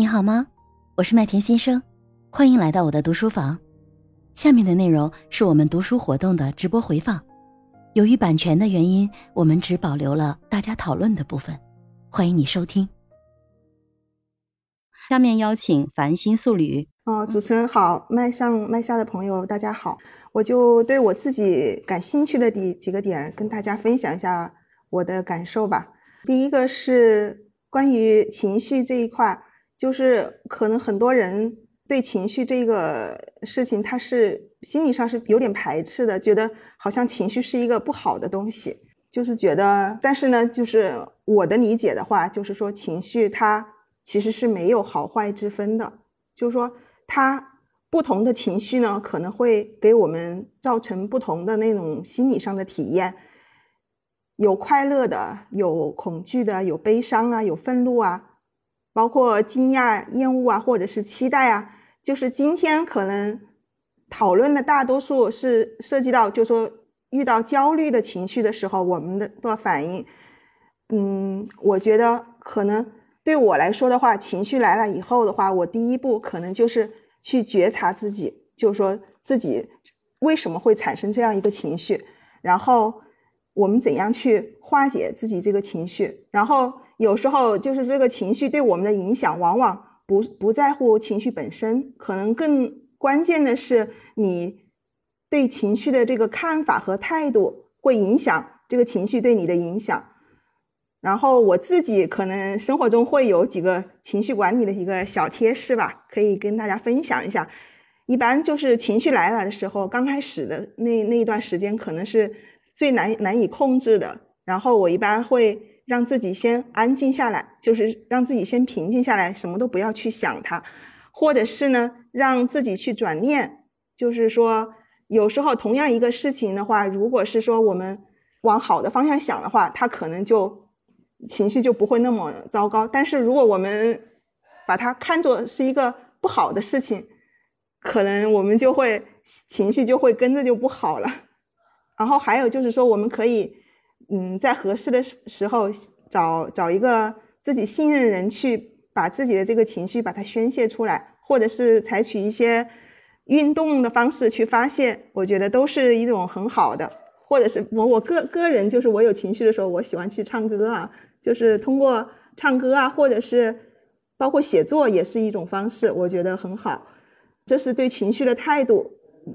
你好吗？我是麦田先生，欢迎来到我的读书房。下面的内容是我们读书活动的直播回放，由于版权的原因，我们只保留了大家讨论的部分。欢迎你收听。下面邀请繁星素履。哦，主持人好，麦上麦下的朋友大家好，我就对我自己感兴趣的几几个点跟大家分享一下我的感受吧。第一个是关于情绪这一块。就是可能很多人对情绪这个事情，他是心理上是有点排斥的，觉得好像情绪是一个不好的东西，就是觉得，但是呢，就是我的理解的话，就是说情绪它其实是没有好坏之分的，就是说它不同的情绪呢，可能会给我们造成不同的那种心理上的体验，有快乐的，有恐惧的，有悲伤啊，有愤怒啊。包括惊讶、厌恶啊，或者是期待啊，就是今天可能讨论的大多数是涉及到，就是说遇到焦虑的情绪的时候，我们的的反应。嗯，我觉得可能对我来说的话，情绪来了以后的话，我第一步可能就是去觉察自己，就是说自己为什么会产生这样一个情绪，然后我们怎样去化解自己这个情绪，然后。有时候就是这个情绪对我们的影响，往往不不在乎情绪本身，可能更关键的是你对情绪的这个看法和态度会影响这个情绪对你的影响。然后我自己可能生活中会有几个情绪管理的一个小贴士吧，可以跟大家分享一下。一般就是情绪来了的时候，刚开始的那那一段时间可能是最难难以控制的，然后我一般会。让自己先安静下来，就是让自己先平静下来，什么都不要去想它，或者是呢，让自己去转念，就是说，有时候同样一个事情的话，如果是说我们往好的方向想的话，它可能就情绪就不会那么糟糕。但是如果我们把它看作是一个不好的事情，可能我们就会情绪就会跟着就不好了。然后还有就是说，我们可以。嗯，在合适的时候找找一个自己信任的人去把自己的这个情绪把它宣泄出来，或者是采取一些运动的方式去发泄，我觉得都是一种很好的。或者是我我个个人就是我有情绪的时候，我喜欢去唱歌啊，就是通过唱歌啊，或者是包括写作也是一种方式，我觉得很好。这是对情绪的态度，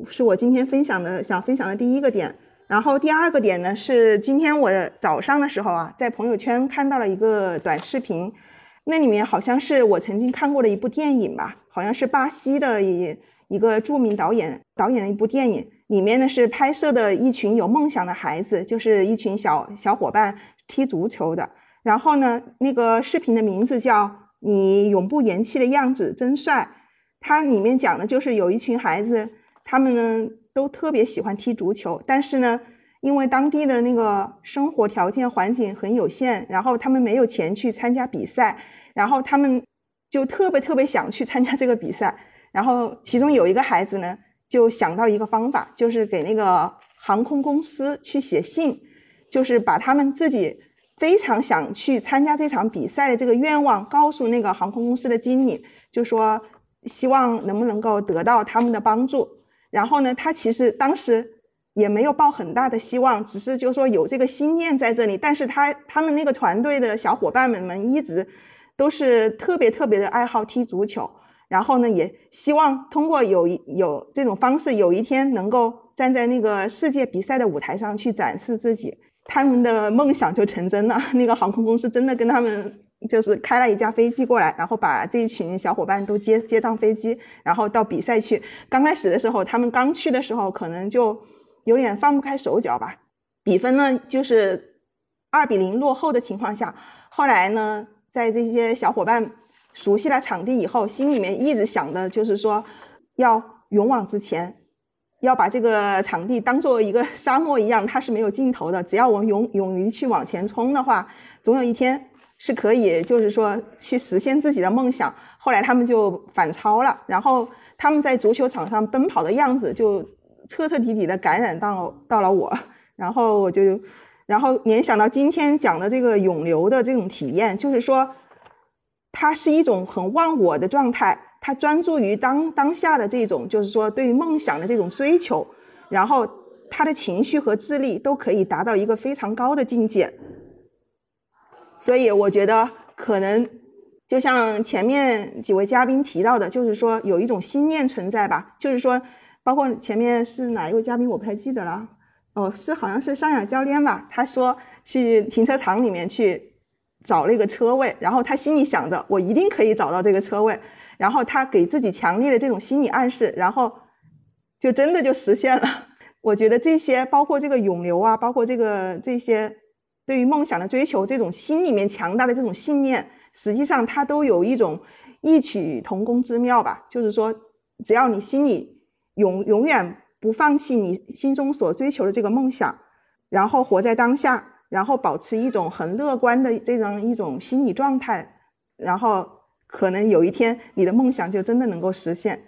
是我今天分享的想分享的第一个点。然后第二个点呢，是今天我早上的时候啊，在朋友圈看到了一个短视频，那里面好像是我曾经看过的一部电影吧，好像是巴西的一一个著名导演导演的一部电影，里面呢是拍摄的一群有梦想的孩子，就是一群小小伙伴踢足球的。然后呢，那个视频的名字叫《你永不言弃的样子真帅》，它里面讲的就是有一群孩子，他们呢。都特别喜欢踢足球，但是呢，因为当地的那个生活条件环境很有限，然后他们没有钱去参加比赛，然后他们就特别特别想去参加这个比赛。然后其中有一个孩子呢，就想到一个方法，就是给那个航空公司去写信，就是把他们自己非常想去参加这场比赛的这个愿望告诉那个航空公司的经理，就说希望能不能够得到他们的帮助。然后呢，他其实当时也没有抱很大的希望，只是就说有这个心念在这里。但是他他们那个团队的小伙伴们们一直都是特别特别的爱好踢足球，然后呢，也希望通过有有这种方式，有一天能够站在那个世界比赛的舞台上去展示自己，他们的梦想就成真了。那个航空公司真的跟他们。就是开了一架飞机过来，然后把这一群小伙伴都接接上飞机，然后到比赛去。刚开始的时候，他们刚去的时候，可能就有点放不开手脚吧。比分呢，就是二比零落后的情况下，后来呢，在这些小伙伴熟悉了场地以后，心里面一直想的就是说，要勇往直前，要把这个场地当做一个沙漠一样，它是没有尽头的。只要我勇勇于去往前冲的话，总有一天。是可以，就是说去实现自己的梦想。后来他们就反超了，然后他们在足球场上奔跑的样子，就彻彻底底的感染到到了我。然后我就，然后联想到今天讲的这个永流的这种体验，就是说，他是一种很忘我的状态，他专注于当当下的这种，就是说对于梦想的这种追求，然后他的情绪和智力都可以达到一个非常高的境界。所以我觉得可能就像前面几位嘉宾提到的，就是说有一种心念存在吧，就是说，包括前面是哪一位嘉宾我不太记得了，哦，是好像是尚雅教练吧，他说去停车场里面去找那个车位，然后他心里想着我一定可以找到这个车位，然后他给自己强烈的这种心理暗示，然后就真的就实现了。我觉得这些包括这个涌流啊，包括这个这些。对于梦想的追求，这种心里面强大的这种信念，实际上它都有一种异曲同工之妙吧。就是说，只要你心里永永远不放弃你心中所追求的这个梦想，然后活在当下，然后保持一种很乐观的这样一种心理状态，然后可能有一天你的梦想就真的能够实现。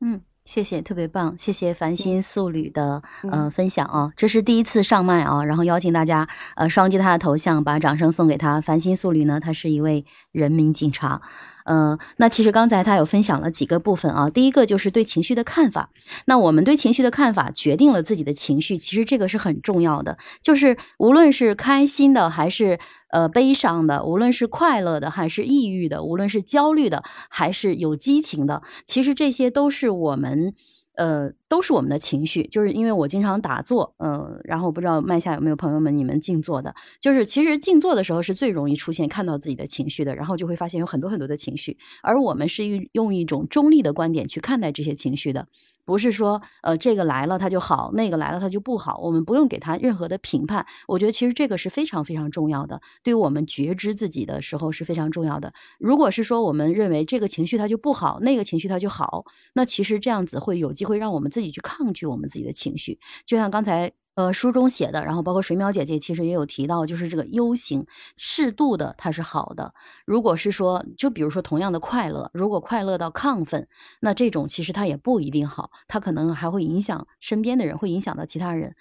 嗯。谢谢，特别棒！谢谢繁星素履的呃分享啊，这是第一次上麦啊，然后邀请大家呃双击他的头像，把掌声送给他。繁星素履呢，他是一位人民警察。嗯，那其实刚才他有分享了几个部分啊。第一个就是对情绪的看法。那我们对情绪的看法决定了自己的情绪，其实这个是很重要的。就是无论是开心的还是呃悲伤的，无论是快乐的还是抑郁的，无论是焦虑的还是有激情的，其实这些都是我们。呃，都是我们的情绪，就是因为我经常打坐，嗯，然后不知道麦下有没有朋友们，你们静坐的，就是其实静坐的时候是最容易出现看到自己的情绪的，然后就会发现有很多很多的情绪，而我们是用一种中立的观点去看待这些情绪的。不是说，呃，这个来了它就好，那个来了它就不好，我们不用给它任何的评判。我觉得其实这个是非常非常重要的，对于我们觉知自己的时候是非常重要的。如果是说我们认为这个情绪它就不好，那个情绪它就好，那其实这样子会有机会让我们自自己去抗拒我们自己的情绪。就像刚才。呃，书中写的，然后包括水淼姐姐其实也有提到，就是这个 U 型适度的它是好的。如果是说，就比如说同样的快乐，如果快乐到亢奋，那这种其实它也不一定好，它可能还会影响身边的人，会影响到其他人。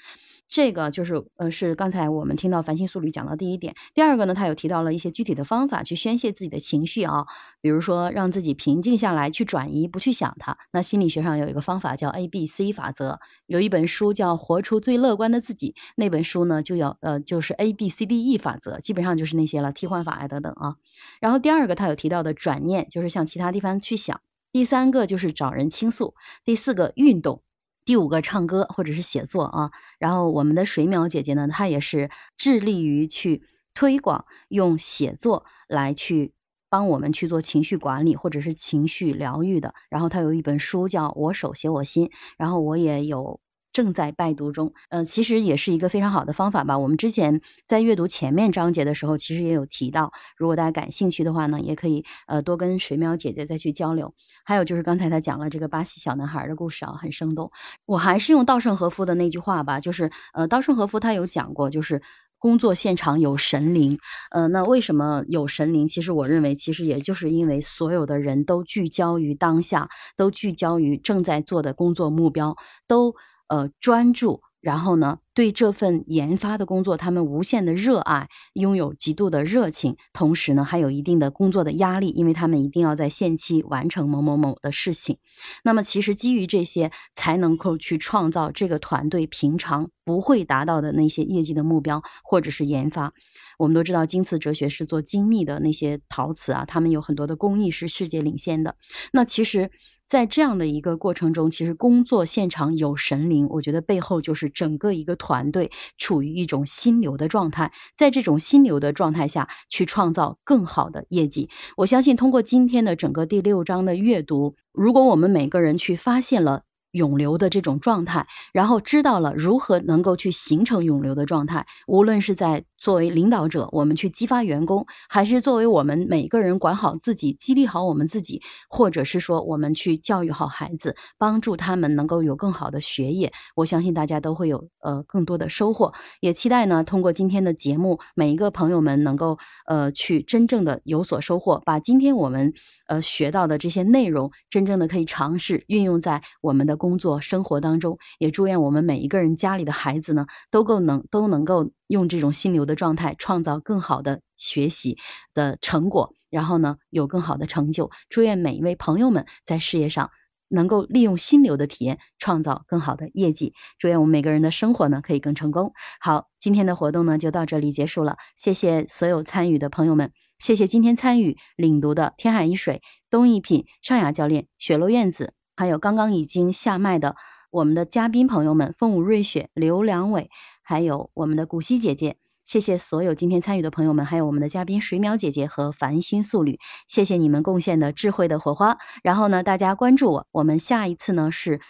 这个就是呃，是刚才我们听到繁星素履讲到第一点。第二个呢，他有提到了一些具体的方法去宣泄自己的情绪啊，比如说让自己平静下来，去转移，不去想它。那心理学上有一个方法叫 A B C 法则，有一本书叫《活出最乐观的自己》，那本书呢就要呃就是 A B C D E 法则，基本上就是那些了，替换法呀等等啊。然后第二个他有提到的转念，就是向其他地方去想。第三个就是找人倾诉。第四个运动。第五个唱歌或者是写作啊，然后我们的水淼姐姐呢，她也是致力于去推广用写作来去帮我们去做情绪管理或者是情绪疗愈的。然后她有一本书叫《我手写我心》，然后我也有。正在拜读中，嗯，其实也是一个非常好的方法吧。我们之前在阅读前面章节的时候，其实也有提到，如果大家感兴趣的话呢，也可以呃多跟水淼姐姐再去交流。还有就是刚才他讲了这个巴西小男孩的故事啊，很生动。我还是用稻盛和夫的那句话吧，就是呃，稻盛和夫他有讲过，就是工作现场有神灵。呃，那为什么有神灵？其实我认为，其实也就是因为所有的人都聚焦于当下，都聚焦于正在做的工作目标，都。呃，专注，然后呢，对这份研发的工作，他们无限的热爱，拥有极度的热情，同时呢，还有一定的工作的压力，因为他们一定要在限期完成某某某的事情。那么，其实基于这些，才能够去创造这个团队平常不会达到的那些业绩的目标，或者是研发。我们都知道，京瓷哲学是做精密的那些陶瓷啊，他们有很多的工艺是世界领先的。那其实。在这样的一个过程中，其实工作现场有神灵，我觉得背后就是整个一个团队处于一种心流的状态，在这种心流的状态下去创造更好的业绩。我相信通过今天的整个第六章的阅读，如果我们每个人去发现了。涌流的这种状态，然后知道了如何能够去形成涌流的状态。无论是在作为领导者，我们去激发员工，还是作为我们每个人管好自己，激励好我们自己，或者是说我们去教育好孩子，帮助他们能够有更好的学业，我相信大家都会有呃更多的收获。也期待呢，通过今天的节目，每一个朋友们能够呃去真正的有所收获，把今天我们呃学到的这些内容，真正的可以尝试运用在我们的。工作生活当中，也祝愿我们每一个人家里的孩子呢，都够能都能够用这种心流的状态，创造更好的学习的成果。然后呢有更好的成就。祝愿每一位朋友们在事业上能够利用心流的体验，创造更好的业绩。祝愿我们每个人的生活呢可以更成功。好，今天的活动呢就到这里结束了，谢谢所有参与的朋友们，谢谢今天参与领读的天海一水、东一品、尚雅教练、雪落院子，还有刚刚已经下麦的我们的嘉宾朋友们，凤舞瑞雪、刘良伟，还有我们的古希姐姐。谢谢所有今天参与的朋友们，还有我们的嘉宾水淼姐姐和繁星素女，谢谢你们贡献的智慧的火花。然后呢，大家关注我，我们下一次呢是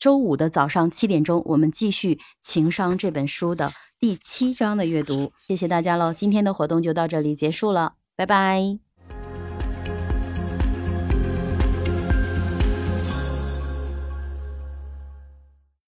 周五的早上七点钟，我们继续《情商》这本书的第七章的阅读。谢谢大家喽，今天的活动就到这里结束了，拜拜。